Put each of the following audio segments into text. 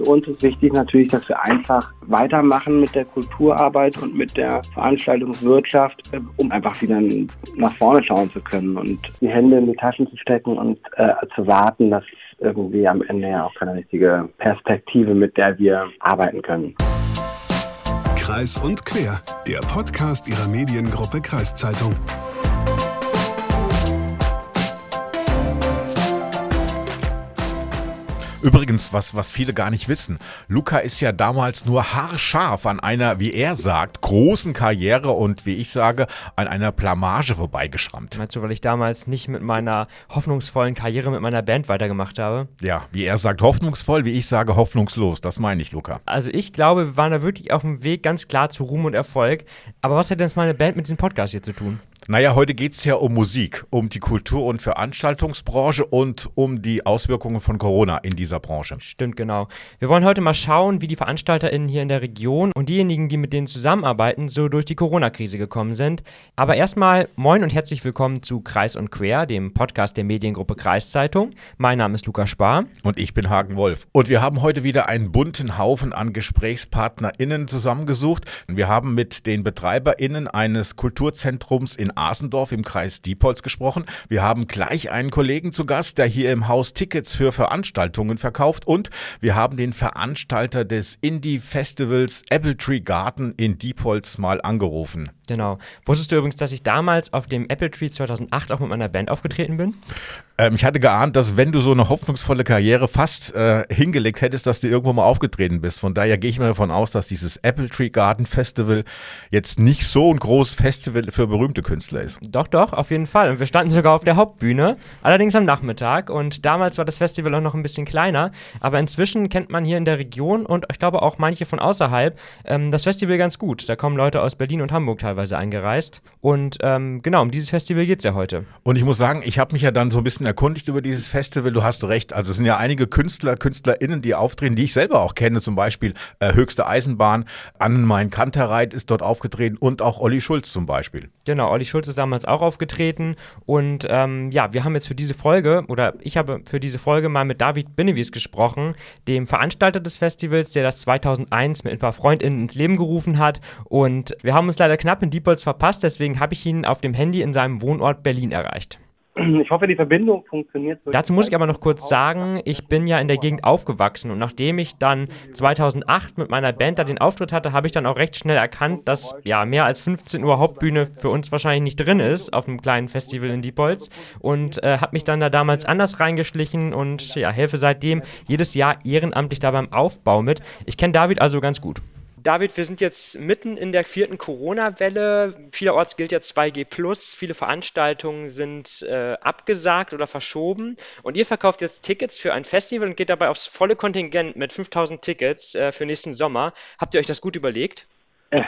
Für uns ist wichtig natürlich, dass wir einfach weitermachen mit der Kulturarbeit und mit der Veranstaltungswirtschaft, äh, um einfach wieder nach vorne schauen zu können und die Hände in die Taschen zu stecken und äh, zu warten, dass irgendwie am Ende ja auch keine richtige Perspektive, mit der wir arbeiten können. Kreis und Quer, der Podcast Ihrer Mediengruppe Kreiszeitung. Übrigens, was, was viele gar nicht wissen, Luca ist ja damals nur haarscharf an einer, wie er sagt, großen Karriere und wie ich sage, an einer Blamage vorbeigeschrammt. Meinst du, weil ich damals nicht mit meiner hoffnungsvollen Karriere mit meiner Band weitergemacht habe? Ja, wie er sagt, hoffnungsvoll, wie ich sage, hoffnungslos. Das meine ich, Luca. Also ich glaube, wir waren da wirklich auf dem Weg ganz klar zu Ruhm und Erfolg. Aber was hat denn jetzt meine Band mit diesem Podcast hier zu tun? Naja, heute geht es ja um Musik, um die Kultur- und Veranstaltungsbranche und um die Auswirkungen von Corona in dieser Branche. Stimmt, genau. Wir wollen heute mal schauen, wie die VeranstalterInnen hier in der Region und diejenigen, die mit denen zusammenarbeiten, so durch die Corona-Krise gekommen sind. Aber erstmal moin und herzlich willkommen zu Kreis und Quer, dem Podcast der Mediengruppe Kreiszeitung. Mein Name ist Lukas Spar. Und ich bin Hagen Wolf. Und wir haben heute wieder einen bunten Haufen an GesprächspartnerInnen zusammengesucht. Wir haben mit den BetreiberInnen eines Kulturzentrums in Asendorf im Kreis Diepholz gesprochen. Wir haben gleich einen Kollegen zu Gast, der hier im Haus Tickets für Veranstaltungen verkauft und wir haben den Veranstalter des Indie-Festivals Apple Tree Garden in Diepholz mal angerufen. Genau. Wusstest du übrigens, dass ich damals auf dem Apple Tree 2008 auch mit meiner Band aufgetreten bin? Ähm, ich hatte geahnt, dass wenn du so eine hoffnungsvolle Karriere fast äh, hingelegt hättest, dass du irgendwo mal aufgetreten bist. Von daher gehe ich mal davon aus, dass dieses Apple Tree Garden Festival jetzt nicht so ein großes Festival für berühmte Künstler ist. Doch, doch, auf jeden Fall. Und wir standen sogar auf der Hauptbühne, allerdings am Nachmittag. Und damals war das Festival auch noch ein bisschen kleiner. Aber inzwischen kennt man hier in der Region und ich glaube auch manche von außerhalb ähm, das Festival ganz gut. Da kommen Leute aus Berlin und Hamburg teilweise eingereist. Und ähm, genau, um dieses Festival geht es ja heute. Und ich muss sagen, ich habe mich ja dann so ein bisschen erkundigt über dieses Festival. Du hast recht. Also es sind ja einige Künstler, KünstlerInnen, die auftreten, die ich selber auch kenne. Zum Beispiel äh, Höchste Eisenbahn, Annenmein Kanterreit ist dort aufgetreten und auch Olli Schulz zum Beispiel. Genau, Olli Schulz ist damals auch aufgetreten. Und ähm, ja, wir haben jetzt für diese Folge, oder ich habe für diese Folge mal mit David Binnewies gesprochen, dem Veranstalter des Festivals, der das 2001 mit ein paar FreundInnen ins Leben gerufen hat. Und wir haben uns leider knapp in Diepholz verpasst, deswegen habe ich ihn auf dem Handy in seinem Wohnort Berlin erreicht. Ich hoffe, die Verbindung funktioniert. So Dazu muss ich aber noch kurz sagen, ich bin ja in der Gegend aufgewachsen und nachdem ich dann 2008 mit meiner Band da den Auftritt hatte, habe ich dann auch recht schnell erkannt, dass ja mehr als 15 Uhr Hauptbühne für uns wahrscheinlich nicht drin ist auf einem kleinen Festival in Diepholz und äh, habe mich dann da damals anders reingeschlichen und ja, helfe seitdem jedes Jahr ehrenamtlich da beim Aufbau mit. Ich kenne David also ganz gut. David, wir sind jetzt mitten in der vierten Corona-Welle. Vielerorts gilt ja 2G+. Viele Veranstaltungen sind äh, abgesagt oder verschoben. Und ihr verkauft jetzt Tickets für ein Festival und geht dabei aufs volle Kontingent mit 5000 Tickets äh, für nächsten Sommer. Habt ihr euch das gut überlegt?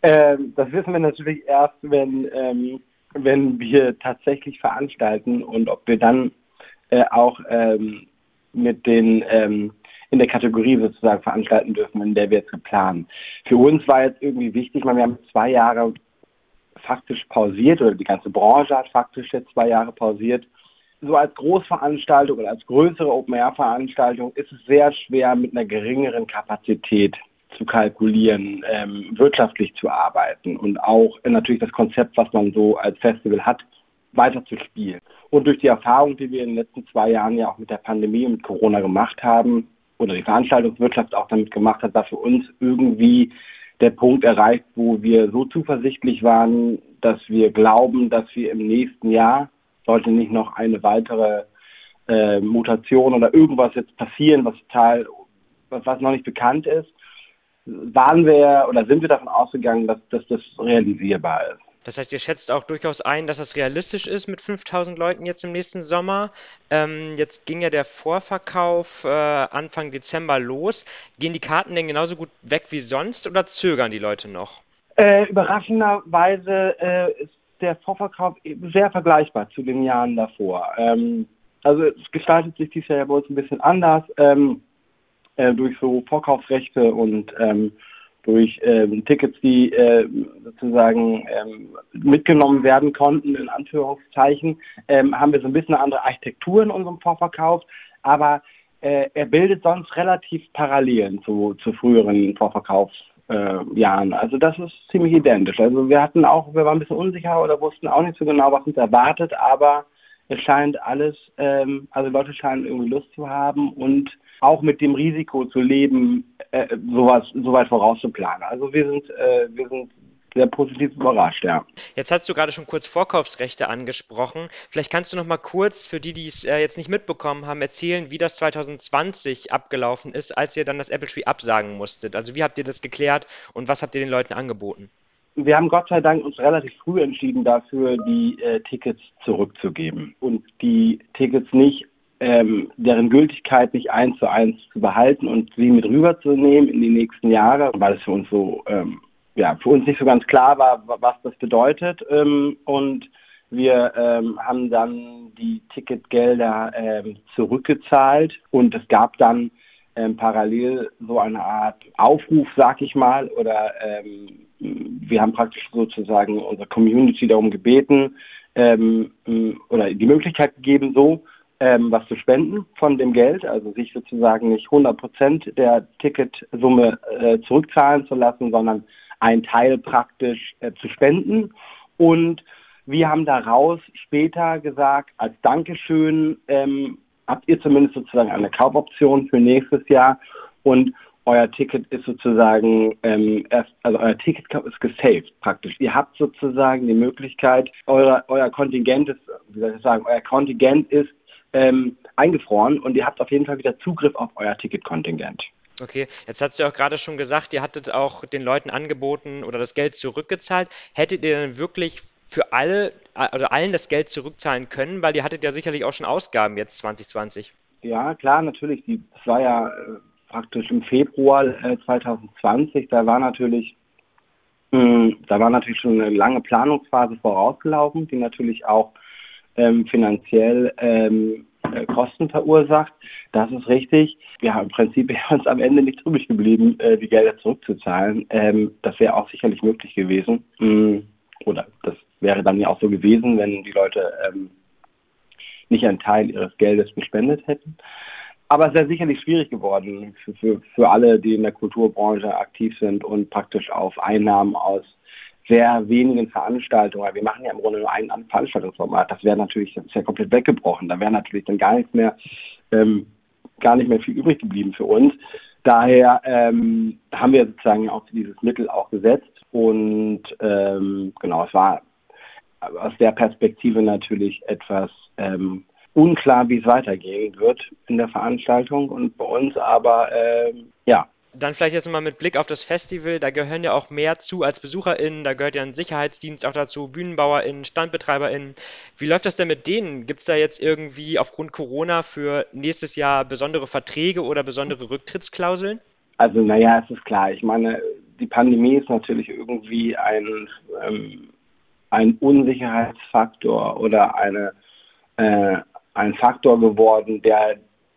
Äh, das wissen wir natürlich erst, wenn, ähm, wenn wir tatsächlich veranstalten und ob wir dann äh, auch ähm, mit den ähm, in der Kategorie sozusagen veranstalten dürfen, in der wir jetzt planen. Für uns war jetzt irgendwie wichtig, wir haben zwei Jahre faktisch pausiert oder die ganze Branche hat faktisch jetzt zwei Jahre pausiert. So als Großveranstaltung oder als größere Open-Air-Veranstaltung ist es sehr schwer, mit einer geringeren Kapazität zu kalkulieren, ähm, wirtschaftlich zu arbeiten und auch natürlich das Konzept, was man so als Festival hat, weiter zu spielen. Und durch die Erfahrung, die wir in den letzten zwei Jahren ja auch mit der Pandemie und Corona gemacht haben, oder die Veranstaltungswirtschaft auch damit gemacht hat, war für uns irgendwie der Punkt erreicht, wo wir so zuversichtlich waren, dass wir glauben, dass wir im nächsten Jahr, sollte nicht noch eine weitere äh, Mutation oder irgendwas jetzt passieren, was total, was, noch nicht bekannt ist, waren wir oder sind wir davon ausgegangen, dass, dass das realisierbar ist. Das heißt, ihr schätzt auch durchaus ein, dass das realistisch ist mit 5000 Leuten jetzt im nächsten Sommer. Ähm, jetzt ging ja der Vorverkauf äh, Anfang Dezember los. Gehen die Karten denn genauso gut weg wie sonst oder zögern die Leute noch? Äh, überraschenderweise äh, ist der Vorverkauf sehr vergleichbar zu den Jahren davor. Ähm, also es gestaltet sich dieses Jahr ja bei uns ein bisschen anders ähm, äh, durch so Vorkaufsrechte und ähm, durch ähm, Tickets, die äh, sozusagen ähm, mitgenommen werden konnten, in Anführungszeichen, ähm, haben wir so ein bisschen eine andere Architektur in unserem Vorverkauf. Aber äh, er bildet sonst relativ Parallelen zu, zu früheren Vorverkaufsjahren. Äh, also das ist ziemlich identisch. Also wir hatten auch, wir waren ein bisschen unsicher oder wussten auch nicht so genau, was uns erwartet, aber es scheint alles, ähm, also Leute scheinen irgendwie Lust zu haben und auch mit dem Risiko zu leben, äh, sowas soweit vorauszuplanen. Also wir sind, äh, wir sind sehr positiv überrascht, ja. Jetzt hast du gerade schon kurz Vorkaufsrechte angesprochen. Vielleicht kannst du noch mal kurz für die, die es äh, jetzt nicht mitbekommen haben, erzählen, wie das 2020 abgelaufen ist, als ihr dann das Apple Tree absagen musstet. Also wie habt ihr das geklärt und was habt ihr den Leuten angeboten? Wir haben Gott sei Dank uns relativ früh entschieden dafür, die äh, Tickets zurückzugeben und die Tickets nicht ähm, deren Gültigkeit nicht eins zu eins zu behalten und sie mit rüberzunehmen in die nächsten Jahre, weil es für uns so ähm, ja, für uns nicht so ganz klar war, was das bedeutet. Ähm, und wir ähm, haben dann die Ticketgelder ähm, zurückgezahlt und es gab dann ähm, parallel so eine Art Aufruf, sag ich mal, oder ähm, wir haben praktisch sozusagen unsere Community darum gebeten ähm, oder die Möglichkeit gegeben, so ähm, was zu spenden von dem Geld, also sich sozusagen nicht 100 Prozent der Ticketsumme äh, zurückzahlen zu lassen, sondern ein Teil praktisch äh, zu spenden. Und wir haben daraus später gesagt, als Dankeschön ähm, habt ihr zumindest sozusagen eine Kaufoption für nächstes Jahr und euer Ticket ist sozusagen ähm, erst, also euer Ticket ist gesaved praktisch. Ihr habt sozusagen die Möglichkeit, euer, euer Kontingent ist, wie soll ich sagen, euer Kontingent ist ähm, eingefroren und ihr habt auf jeden Fall wieder Zugriff auf euer Ticketkontingent. Okay, jetzt hast du auch gerade schon gesagt, ihr hattet auch den Leuten angeboten oder das Geld zurückgezahlt. Hättet ihr denn wirklich für alle, also allen das Geld zurückzahlen können? Weil ihr hattet ja sicherlich auch schon Ausgaben jetzt 2020. Ja, klar, natürlich. Das war ja äh, praktisch im Februar äh, 2020. Da war natürlich, mh, hm, da war natürlich schon eine lange Planungsphase vorausgelaufen, die natürlich auch ähm, finanziell ähm, äh, Kosten verursacht. Das ist richtig. Haben im Prinzip uns am Ende nicht übrig geblieben, äh, die Gelder zurückzuzahlen. Ähm, das wäre auch sicherlich möglich gewesen. Mm, oder das wäre dann ja auch so gewesen, wenn die Leute ähm, nicht einen Teil ihres Geldes gespendet hätten. Aber es wäre sicherlich schwierig geworden für, für, für alle, die in der Kulturbranche aktiv sind und praktisch auf Einnahmen aus sehr wenigen Veranstaltungen. Wir machen ja im Grunde nur ein Veranstaltungsformat. Das wäre natürlich das ist ja komplett weggebrochen. Da wäre natürlich dann gar nichts mehr, ähm, gar nicht mehr viel übrig geblieben für uns. Daher ähm, haben wir sozusagen auch dieses Mittel auch gesetzt und ähm, genau, es war aus der Perspektive natürlich etwas ähm, unklar, wie es weitergehen wird in der Veranstaltung und bei uns aber ähm, ja dann vielleicht jetzt mal mit Blick auf das Festival, da gehören ja auch mehr zu als BesucherInnen, da gehört ja ein Sicherheitsdienst auch dazu, BühnenbauerInnen, StandbetreiberInnen. Wie läuft das denn mit denen? Gibt es da jetzt irgendwie aufgrund Corona für nächstes Jahr besondere Verträge oder besondere Rücktrittsklauseln? Also naja, es ist klar. Ich meine, die Pandemie ist natürlich irgendwie ein, ähm, ein Unsicherheitsfaktor oder eine, äh, ein Faktor geworden, der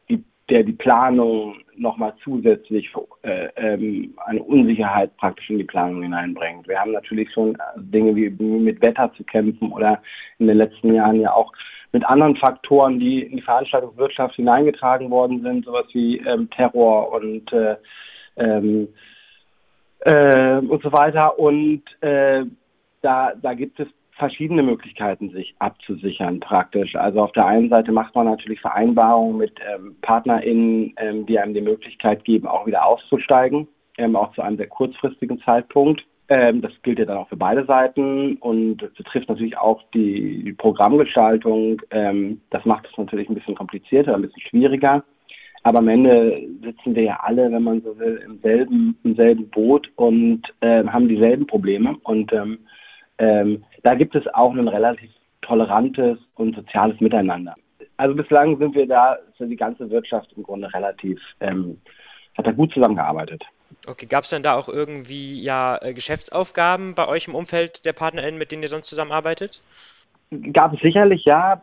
die, der die Planung nochmal zusätzlich äh, ähm, eine Unsicherheit praktisch in die Planung hineinbringt. Wir haben natürlich schon äh, Dinge wie mit Wetter zu kämpfen oder in den letzten Jahren ja auch mit anderen Faktoren, die in die Veranstaltungswirtschaft hineingetragen worden sind, sowas wie ähm, Terror und äh, ähm, äh, und so weiter. Und äh, da, da gibt es verschiedene Möglichkeiten, sich abzusichern praktisch. Also auf der einen Seite macht man natürlich Vereinbarungen mit ähm, PartnerInnen, ähm, die einem die Möglichkeit geben, auch wieder auszusteigen, ähm, auch zu einem sehr kurzfristigen Zeitpunkt. Ähm, das gilt ja dann auch für beide Seiten und betrifft natürlich auch die, die Programmgestaltung. Ähm, das macht es natürlich ein bisschen komplizierter, ein bisschen schwieriger. Aber am Ende sitzen wir ja alle, wenn man so will, im selben, im selben Boot und äh, haben dieselben Probleme. Und ähm, ähm, da gibt es auch ein relativ tolerantes und soziales Miteinander. Also bislang sind wir da, sind die ganze Wirtschaft im Grunde relativ, ähm, hat da gut zusammengearbeitet. Okay, gab es denn da auch irgendwie ja äh, Geschäftsaufgaben bei euch im Umfeld der PartnerInnen, mit denen ihr sonst zusammenarbeitet? Gab es sicherlich, ja.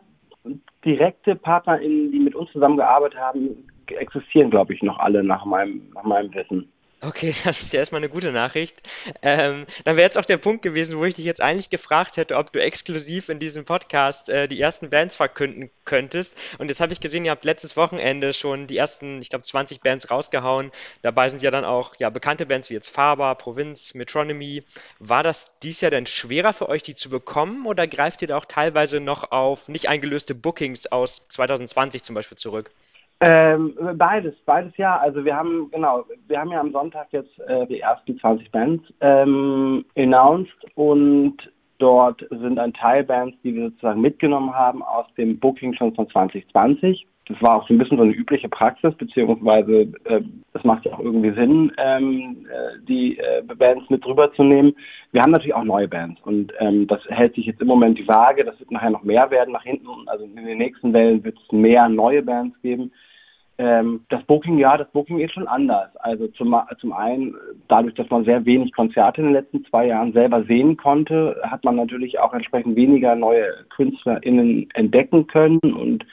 Direkte PartnerInnen, die mit uns zusammengearbeitet haben, existieren, glaube ich, noch alle nach meinem, nach meinem Wissen. Okay, das ist ja erstmal eine gute Nachricht. Ähm, dann wäre jetzt auch der Punkt gewesen, wo ich dich jetzt eigentlich gefragt hätte, ob du exklusiv in diesem Podcast äh, die ersten Bands verkünden könntest. Und jetzt habe ich gesehen, ihr habt letztes Wochenende schon die ersten, ich glaube, 20 Bands rausgehauen. Dabei sind ja dann auch ja, bekannte Bands wie jetzt Faber, Provinz, Metronomy. War das dies Jahr denn schwerer für euch, die zu bekommen oder greift ihr da auch teilweise noch auf nicht eingelöste Bookings aus 2020 zum Beispiel zurück? Ähm, beides, beides ja. Also wir haben, genau, wir haben ja am Sonntag jetzt äh, die ersten 20 Bands ähm, announced und dort sind ein Teil Bands, die wir sozusagen mitgenommen haben aus dem Booking schon von 2020. Das war auch so ein bisschen so eine übliche Praxis, beziehungsweise äh, das macht ja auch irgendwie Sinn, ähm, äh, die äh, Bands mit drüber zu nehmen. Wir haben natürlich auch neue Bands und ähm, das hält sich jetzt im Moment die Waage. Das wird nachher noch mehr werden nach hinten. Also in den nächsten Wellen wird es mehr neue Bands geben. Ähm, das Booking, ja, das Booking ist schon anders. Also zum, zum einen, dadurch, dass man sehr wenig Konzerte in den letzten zwei Jahren selber sehen konnte, hat man natürlich auch entsprechend weniger neue KünstlerInnen entdecken können und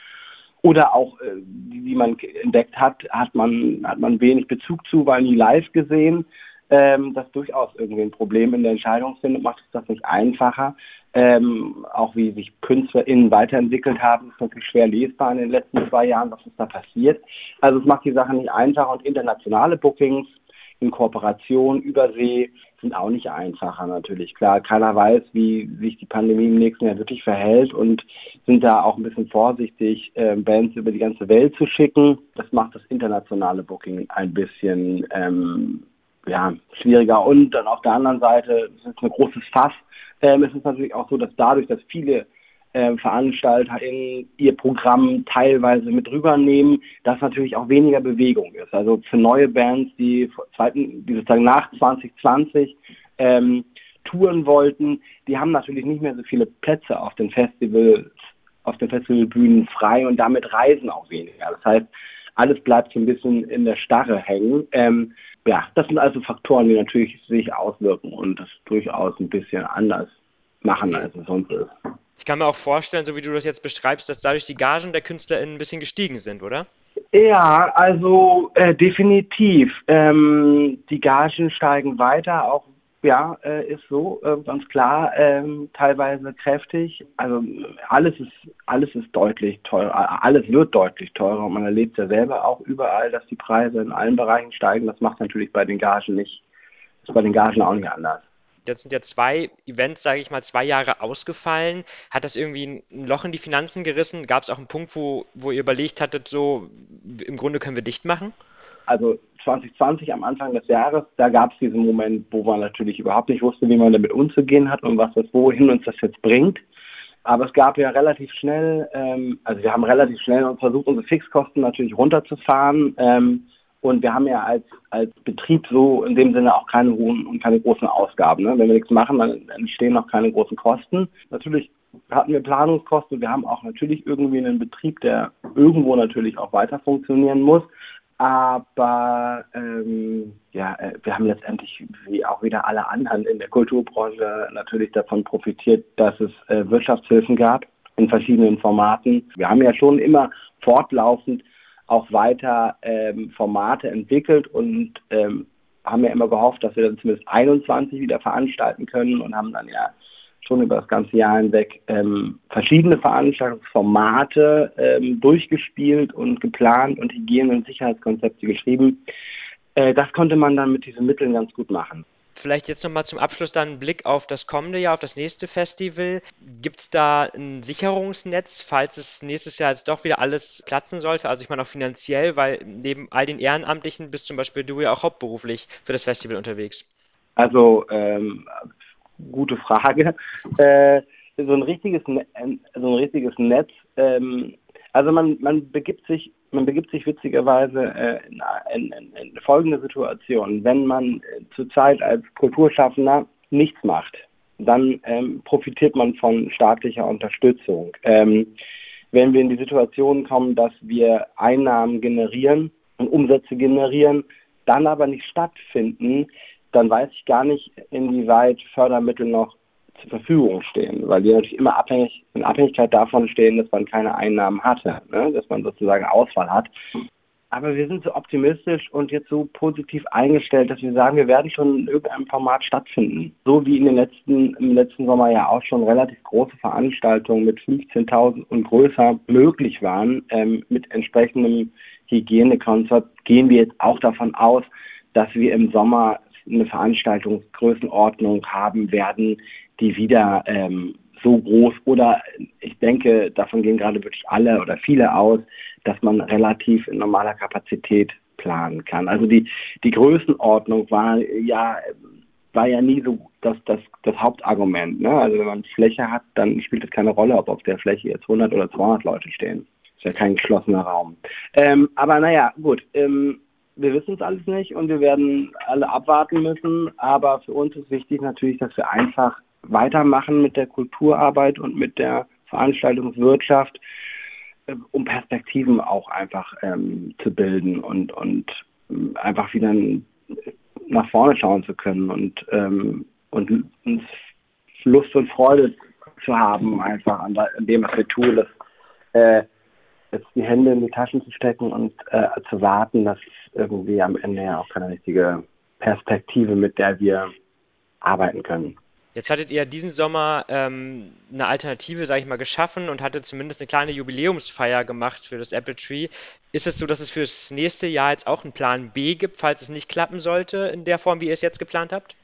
oder auch, äh, die man entdeckt hat, hat man, hat man wenig Bezug zu, weil nie live gesehen. Ähm, das durchaus irgendwie ein Problem in der Entscheidungsfindung, macht es das nicht einfacher ähm, auch wie sich KünstlerInnen weiterentwickelt haben, ist natürlich schwer lesbar in den letzten zwei Jahren, was ist da passiert. Also es macht die Sache nicht einfacher und internationale Bookings in Kooperation über See sind auch nicht einfacher natürlich. Klar, keiner weiß, wie sich die Pandemie im nächsten Jahr wirklich verhält und sind da auch ein bisschen vorsichtig, äh, Bands über die ganze Welt zu schicken. Das macht das internationale Booking ein bisschen ähm, ja, schwieriger. Und dann auf der anderen Seite, das ist ein großes Fass, ähm, es ist natürlich auch so, dass dadurch, dass viele äh, Veranstalter in ihr Programm teilweise mit rübernehmen, dass natürlich auch weniger Bewegung ist. Also für neue Bands, die, zweiten, die sozusagen nach 2020 ähm, touren wollten, die haben natürlich nicht mehr so viele Plätze auf den Festivals, auf den Festivalbühnen frei und damit reisen auch weniger. Das heißt, alles bleibt so ein bisschen in der Starre hängen. Ähm, ja, das sind also Faktoren, die natürlich sich auswirken und das durchaus ein bisschen anders machen, als es sonst ist. Ich kann mir auch vorstellen, so wie du das jetzt beschreibst, dass dadurch die Gagen der KünstlerInnen ein bisschen gestiegen sind, oder? Ja, also äh, definitiv. Ähm, die Gagen steigen weiter, auch ja, äh, ist so, äh, ganz klar, ähm, teilweise kräftig. Also alles ist, alles ist deutlich teurer, alles wird deutlich teurer und man erlebt ja selber auch überall, dass die Preise in allen Bereichen steigen. Das macht natürlich bei den Gagen nicht, ist bei den Gagen auch nicht anders. Jetzt sind ja zwei Events, sage ich mal, zwei Jahre ausgefallen. Hat das irgendwie ein Loch in die Finanzen gerissen? Gab es auch einen Punkt, wo, wo ihr überlegt hattet, so im Grunde können wir dicht machen? Also 2020 am Anfang des Jahres, da gab es diesen Moment, wo man natürlich überhaupt nicht wusste, wie man damit umzugehen hat und was das, wohin uns das jetzt bringt. Aber es gab ja relativ schnell, ähm, also wir haben relativ schnell versucht, unsere Fixkosten natürlich runterzufahren. Ähm, und wir haben ja als, als Betrieb so in dem Sinne auch keine hohen und keine großen Ausgaben. Ne? Wenn wir nichts machen, dann entstehen auch keine großen Kosten. Natürlich hatten wir Planungskosten. Wir haben auch natürlich irgendwie einen Betrieb, der irgendwo natürlich auch weiter funktionieren muss. Aber ähm, ja, äh, wir haben letztendlich, wie auch wieder alle anderen in der Kulturbranche, natürlich davon profitiert, dass es äh, Wirtschaftshilfen gab in verschiedenen Formaten. Wir haben ja schon immer fortlaufend auch weiter ähm, Formate entwickelt und ähm, haben ja immer gehofft, dass wir dann zumindest 21 wieder veranstalten können und haben dann ja schon über das ganze Jahr hinweg ähm, verschiedene Veranstaltungsformate ähm, durchgespielt und geplant und Hygiene- und Sicherheitskonzepte geschrieben. Äh, das konnte man dann mit diesen Mitteln ganz gut machen. Vielleicht jetzt nochmal zum Abschluss dann einen Blick auf das kommende Jahr, auf das nächste Festival. Gibt es da ein Sicherungsnetz, falls es nächstes Jahr jetzt doch wieder alles platzen sollte? Also ich meine auch finanziell, weil neben all den Ehrenamtlichen bist zum Beispiel du ja auch hauptberuflich für das Festival unterwegs. Also ähm, gute Frage. Äh, so ein richtiges, ne-, so ein richtiges Netz. Ähm, also man, man begibt sich, man begibt sich witzigerweise äh, in, in, in, folgende Situation. Wenn man äh, zurzeit als Kulturschaffender nichts macht, dann ähm, profitiert man von staatlicher Unterstützung. Ähm, wenn wir in die Situation kommen, dass wir Einnahmen generieren und Umsätze generieren, dann aber nicht stattfinden, dann weiß ich gar nicht, inwieweit Fördermittel noch zur Verfügung stehen, weil die natürlich immer abhängig, in Abhängigkeit davon stehen, dass man keine Einnahmen hatte, ne? dass man sozusagen Ausfall hat. aber wir sind so optimistisch und jetzt so positiv eingestellt, dass wir sagen, wir werden schon in irgendeinem Format stattfinden. So wie in den letzten, im letzten Sommer ja auch schon relativ große Veranstaltungen mit 15.000 und größer möglich waren, ähm, mit entsprechendem Hygienekonzept, gehen wir jetzt auch davon aus, dass wir im Sommer eine Veranstaltungsgrößenordnung haben werden, die wieder ähm, so groß oder ich denke, davon gehen gerade wirklich alle oder viele aus, dass man relativ in normaler Kapazität planen kann. Also die, die Größenordnung war ja, war ja nie so das, das, das Hauptargument. Ne? Also wenn man Fläche hat, dann spielt es keine Rolle, ob auf der Fläche jetzt 100 oder 200 Leute stehen. Ist ja kein geschlossener Raum. Ähm, aber naja, gut. Ähm, wir wissen es alles nicht und wir werden alle abwarten müssen. Aber für uns ist wichtig natürlich, dass wir einfach weitermachen mit der Kulturarbeit und mit der Veranstaltungswirtschaft äh, um Perspektiven auch einfach ähm, zu bilden und, und ähm, einfach wieder nach vorne schauen zu können und, ähm, und Lust und Freude zu haben, einfach an, dem, was wir tun, dass, äh, jetzt die Hände in die Taschen zu stecken und äh, zu warten, dass irgendwie am Ende ja auch keine richtige Perspektive, mit der wir arbeiten können. Jetzt hattet ihr diesen Sommer ähm, eine Alternative, sage ich mal, geschaffen und hattet zumindest eine kleine Jubiläumsfeier gemacht für das Apple Tree. Ist es so, dass es für das nächste Jahr jetzt auch einen Plan B gibt, falls es nicht klappen sollte in der Form, wie ihr es jetzt geplant habt?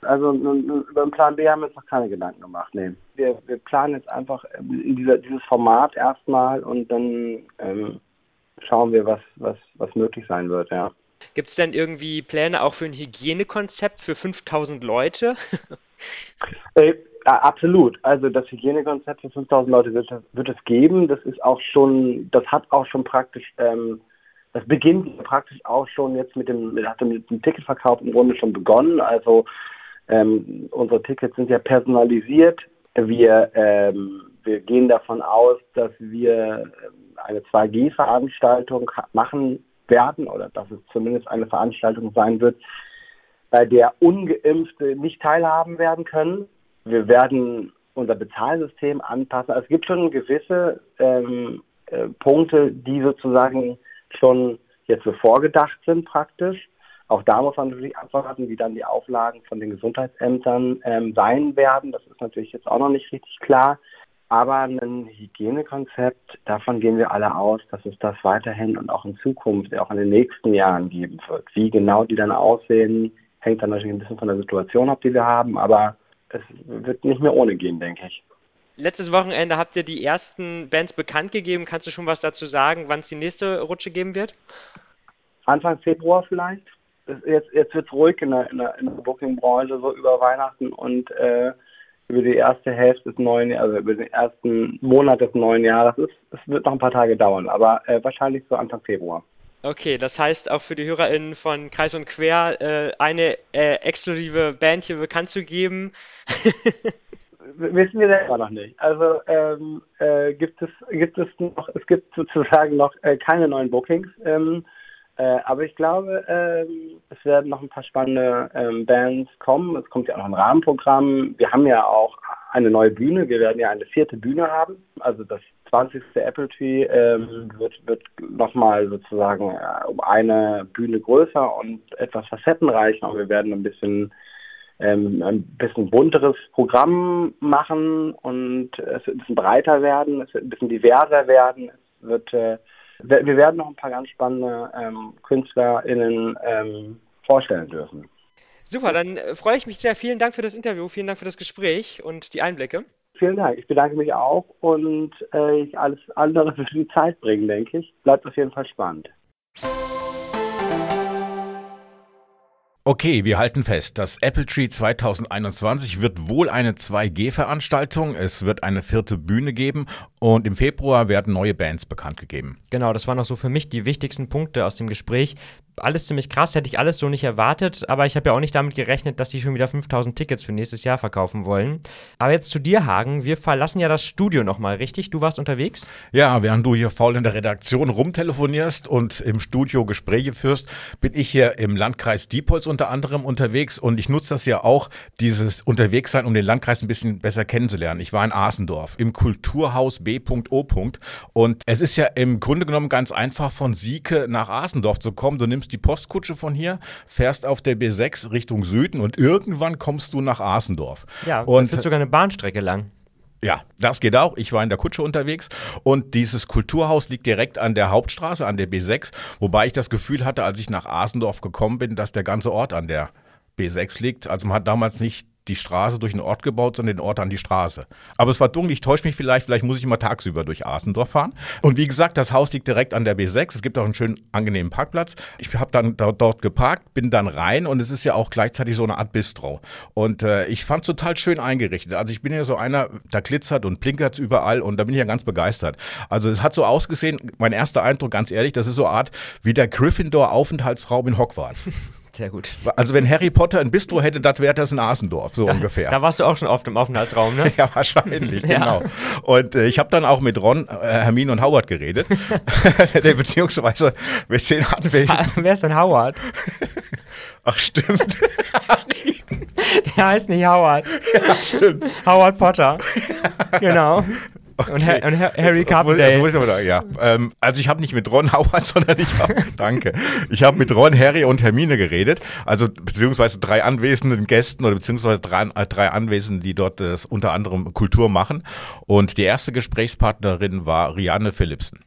Also über den Plan B haben wir uns noch keine Gedanken gemacht. Nee. Wir, wir planen jetzt einfach in dieser, dieses Format erstmal und dann ähm, schauen wir, was, was, was möglich sein wird, ja. Gibt es denn irgendwie Pläne auch für ein Hygienekonzept für 5000 Leute? Äh, absolut. Also das Hygienekonzept für 5000 Leute wird, wird, es geben. Das ist auch schon, das hat auch schon praktisch, ähm, das beginnt praktisch auch schon jetzt mit dem, hat mit dem Ticketverkauf im Grunde schon begonnen. Also ähm, unsere Tickets sind ja personalisiert. Wir, ähm, wir gehen davon aus, dass wir ähm, eine 2G-Veranstaltung machen werden oder dass es zumindest eine Veranstaltung sein wird, bei der Ungeimpfte nicht teilhaben werden können. Wir werden unser Bezahlsystem anpassen. Also es gibt schon gewisse ähm, äh, Punkte, die sozusagen schon jetzt so vorgedacht sind praktisch. Auch da muss man natürlich abwarten, wie dann die Auflagen von den Gesundheitsämtern ähm, sein werden. Das ist natürlich jetzt auch noch nicht richtig klar. Aber ein Hygienekonzept, davon gehen wir alle aus, dass es das weiterhin und auch in Zukunft, auch in den nächsten Jahren geben wird. Wie genau die dann aussehen, Hängt dann natürlich ein bisschen von der Situation ab, die wir haben, aber es wird nicht mehr ohne gehen, denke ich. Letztes Wochenende habt ihr die ersten Bands bekannt gegeben. Kannst du schon was dazu sagen, wann es die nächste Rutsche geben wird? Anfang Februar vielleicht. Jetzt, jetzt wird es ruhig in der, in der, in der Booking-Branche, so über Weihnachten und äh, über die erste Hälfte des neuen Jahres, also über den ersten Monat des neuen Jahres. Es, wird noch ein paar Tage dauern, aber äh, wahrscheinlich so Anfang Februar. Okay, das heißt auch für die HörerInnen von Kreis und Quer äh, eine äh, exklusive Band hier bekannt zu geben. Wissen wir selber noch nicht. Also ähm, äh, gibt es gibt es noch es gibt sozusagen noch äh, keine neuen Bookings. Ähm, äh, aber ich glaube, ähm, es werden noch ein paar spannende ähm, Bands kommen. Es kommt ja auch noch ein Rahmenprogramm. Wir haben ja auch eine neue Bühne. Wir werden ja eine vierte Bühne haben. Also das 20. Apple Tree ähm, wird, wird nochmal sozusagen äh, um eine Bühne größer und etwas facettenreicher. Und wir werden ein bisschen ähm, ein bisschen bunteres Programm machen und es wird ein bisschen breiter werden, es wird ein bisschen diverser werden, es wird äh, wir werden noch ein paar ganz spannende ähm, KünstlerInnen ähm, vorstellen dürfen. Super, dann äh, freue ich mich sehr. Vielen Dank für das Interview, vielen Dank für das Gespräch und die Einblicke. Vielen Dank. Ich bedanke mich auch und äh, ich alles andere für die Zeit bringen, denke ich. Bleibt auf jeden Fall spannend. Okay, wir halten fest, das Apple Tree 2021 wird wohl eine 2G-Veranstaltung. Es wird eine vierte Bühne geben und im Februar werden neue Bands bekannt gegeben. Genau, das waren auch so für mich die wichtigsten Punkte aus dem Gespräch alles ziemlich krass, hätte ich alles so nicht erwartet, aber ich habe ja auch nicht damit gerechnet, dass sie schon wieder 5000 Tickets für nächstes Jahr verkaufen wollen. Aber jetzt zu dir, Hagen, wir verlassen ja das Studio nochmal, richtig? Du warst unterwegs? Ja, während du hier faul in der Redaktion rumtelefonierst und im Studio Gespräche führst, bin ich hier im Landkreis Diepholz unter anderem unterwegs und ich nutze das ja auch, dieses Unterwegssein, um den Landkreis ein bisschen besser kennenzulernen. Ich war in Asendorf im Kulturhaus B B.O. Und es ist ja im Grunde genommen ganz einfach von Sieke nach Asendorf zu kommen. Du nimmst die Postkutsche von hier, fährst auf der B6 Richtung Süden und irgendwann kommst du nach Asendorf. Ja, und führt sogar eine Bahnstrecke lang. Ja, das geht auch. Ich war in der Kutsche unterwegs und dieses Kulturhaus liegt direkt an der Hauptstraße, an der B6, wobei ich das Gefühl hatte, als ich nach Asendorf gekommen bin, dass der ganze Ort an der B6 liegt. Also man hat damals nicht die Straße durch den Ort gebaut, sondern den Ort an die Straße. Aber es war dunkel, ich täusche mich vielleicht, vielleicht muss ich immer tagsüber durch Asendorf fahren. Und wie gesagt, das Haus liegt direkt an der B6. Es gibt auch einen schönen, angenehmen Parkplatz. Ich habe dann dort, dort, geparkt, bin dann rein und es ist ja auch gleichzeitig so eine Art Bistro. Und äh, ich fand es total schön eingerichtet. Also ich bin ja so einer, da glitzert und plinkert überall und da bin ich ja ganz begeistert. Also es hat so ausgesehen, mein erster Eindruck, ganz ehrlich, das ist so eine Art wie der Gryffindor-Aufenthaltsraum in Hogwarts. Sehr gut. Also wenn Harry Potter ein Bistro hätte, das wäre das in Asendorf, so da, ungefähr. Da warst du auch schon oft im Aufenthaltsraum, ne? ja, wahrscheinlich, ja. genau. Und äh, ich habe dann auch mit Ron, äh, Hermine und Howard geredet. Beziehungsweise mit den Anwälten. Wer ist denn Howard? Ach, stimmt. Der heißt nicht Howard. Ja, stimmt. Howard Potter. genau. Okay. Und, ha und, Harry Carpendale. Das, das da, ja. Ähm, also ich habe nicht mit Ron Howard, sondern ich habe, danke, ich habe mit Ron, Harry und Hermine geredet, also beziehungsweise drei anwesenden Gästen oder beziehungsweise drei, äh, drei Anwesenden, die dort das unter anderem Kultur machen. Und die erste Gesprächspartnerin war Rianne Philipsen.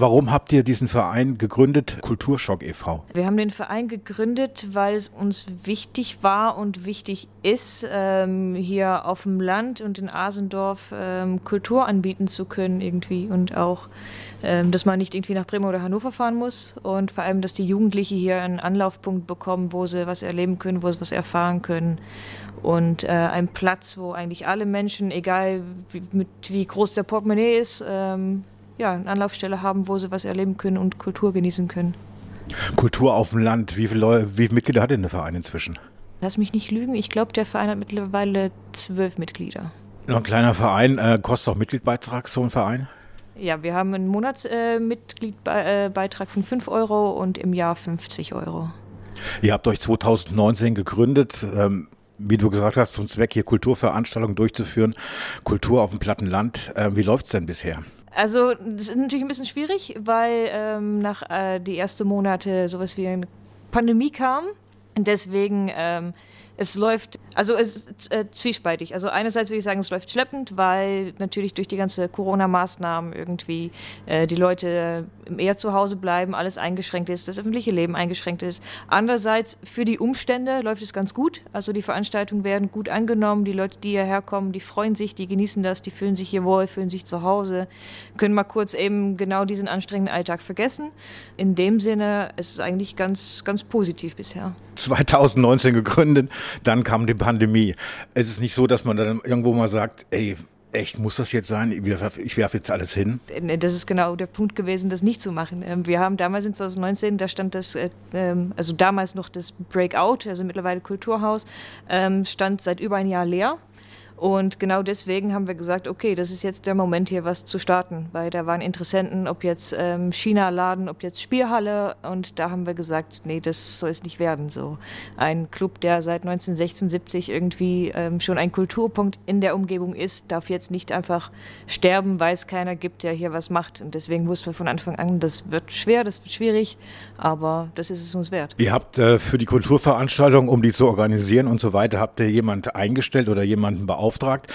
Warum habt ihr diesen Verein gegründet, Kulturschock e.V.? Wir haben den Verein gegründet, weil es uns wichtig war und wichtig ist, ähm, hier auf dem Land und in Asendorf ähm, Kultur anbieten zu können irgendwie und auch, ähm, dass man nicht irgendwie nach Bremen oder Hannover fahren muss und vor allem, dass die Jugendlichen hier einen Anlaufpunkt bekommen, wo sie was erleben können, wo sie was erfahren können und äh, ein Platz, wo eigentlich alle Menschen, egal wie, mit, wie groß der Portemonnaie ist, ähm, ja, eine Anlaufstelle haben, wo sie was erleben können und Kultur genießen können. Kultur auf dem Land, wie viele, Leute, wie viele Mitglieder hat denn der Verein inzwischen? Lass mich nicht lügen, ich glaube, der Verein hat mittlerweile zwölf Mitglieder. Noch ein kleiner Verein, äh, kostet auch Mitgliedbeitrag so ein Verein? Ja, wir haben einen Monatsmitgliedbeitrag äh, von 5 Euro und im Jahr 50 Euro. Ihr habt euch 2019 gegründet. Ähm, wie du gesagt hast, zum Zweck hier Kulturveranstaltungen durchzuführen, Kultur auf dem platten Land. Äh, wie läuft es denn bisher? Also das ist natürlich ein bisschen schwierig, weil ähm, nach äh, die ersten Monate sowas wie eine Pandemie kam. Deswegen ähm, es läuft, also es ist äh, zwiespaltig. Also einerseits würde ich sagen, es läuft schleppend, weil natürlich durch die ganze Corona-Maßnahmen irgendwie äh, die Leute eher zu Hause bleiben, alles eingeschränkt ist, das öffentliche Leben eingeschränkt ist. Andererseits für die Umstände läuft es ganz gut. Also die Veranstaltungen werden gut angenommen, die Leute, die hierher kommen, die freuen sich, die genießen das, die fühlen sich hier wohl, fühlen sich zu Hause, können mal kurz eben genau diesen anstrengenden Alltag vergessen. In dem Sinne ist es eigentlich ganz, ganz positiv bisher. 2019 gegründet, dann kam die Pandemie. Es ist nicht so, dass man dann irgendwo mal sagt, ey, Echt, muss das jetzt sein? Ich werfe jetzt alles hin? Das ist genau der Punkt gewesen, das nicht zu machen. Ähm, wir haben damals in 2019, da stand das, äh, ähm, also damals noch das Breakout, also mittlerweile Kulturhaus, ähm, stand seit über ein Jahr leer. Und genau deswegen haben wir gesagt, okay, das ist jetzt der Moment hier was zu starten, weil da waren Interessenten, ob jetzt ähm, China-Laden, ob jetzt Spielhalle und da haben wir gesagt, nee, das soll es nicht werden. So ein Club, der seit 1976 irgendwie ähm, schon ein Kulturpunkt in der Umgebung ist, darf jetzt nicht einfach sterben, weil es keiner gibt, der hier was macht. Und deswegen wussten wir von Anfang an, das wird schwer, das wird schwierig, aber das ist es uns wert. Ihr habt äh, für die Kulturveranstaltung, um die zu organisieren und so weiter, habt ihr jemand eingestellt oder jemanden beauftragt? Beauftragt.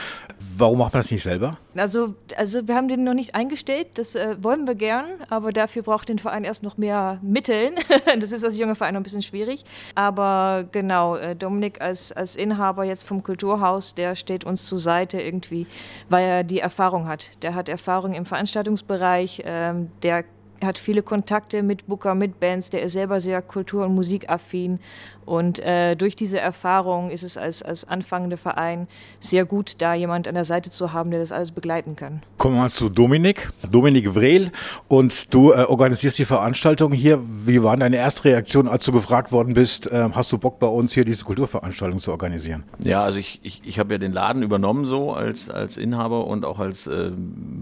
Warum macht man das nicht selber? Also, also wir haben den noch nicht eingestellt, das äh, wollen wir gern, aber dafür braucht den Verein erst noch mehr Mitteln. das ist als junger Verein noch ein bisschen schwierig. Aber genau, äh, Dominik als, als Inhaber jetzt vom Kulturhaus, der steht uns zur Seite irgendwie, weil er die Erfahrung hat. Der hat Erfahrung im Veranstaltungsbereich, ähm, der er hat viele Kontakte mit Booker, mit Bands, der ist selber sehr kultur- und musikaffin. Und äh, durch diese Erfahrung ist es als, als anfangender Verein sehr gut, da jemand an der Seite zu haben, der das alles begleiten kann. Kommen wir mal zu Dominik, Dominik Vrel. Und du äh, organisierst die Veranstaltung hier. Wie war deine erste Reaktion, als du gefragt worden bist, äh, hast du Bock bei uns hier diese Kulturveranstaltung zu organisieren? Ja, also ich, ich, ich habe ja den Laden übernommen so als, als Inhaber und auch als äh,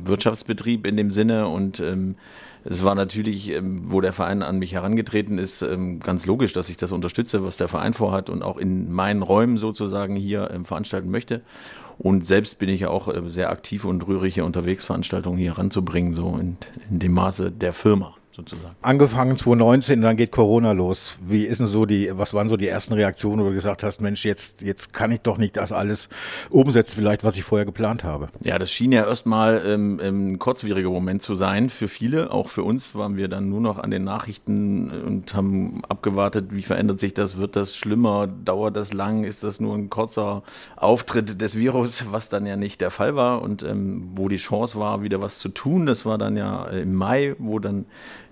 Wirtschaftsbetrieb in dem Sinne und ähm, es war natürlich, ähm, wo der Verein an mich herangetreten ist, ähm, ganz logisch, dass ich das unterstütze, was der Verein vorhat und auch in meinen Räumen sozusagen hier ähm, veranstalten möchte. Und selbst bin ich ja auch äh, sehr aktiv und rührig hier unterwegs, Veranstaltungen hier ranzubringen, so in, in dem Maße der Firma sozusagen. Angefangen 2019 und dann geht Corona los. Wie ist denn so die, was waren so die ersten Reaktionen, wo du gesagt hast, Mensch, jetzt, jetzt kann ich doch nicht das alles umsetzen, vielleicht, was ich vorher geplant habe? Ja, das schien ja erstmal ähm, ein kurzwieriger Moment zu sein für viele. Auch für uns waren wir dann nur noch an den Nachrichten und haben abgewartet, wie verändert sich das, wird das schlimmer, dauert das lang, ist das nur ein kurzer Auftritt des Virus, was dann ja nicht der Fall war und ähm, wo die Chance war, wieder was zu tun. Das war dann ja im Mai, wo dann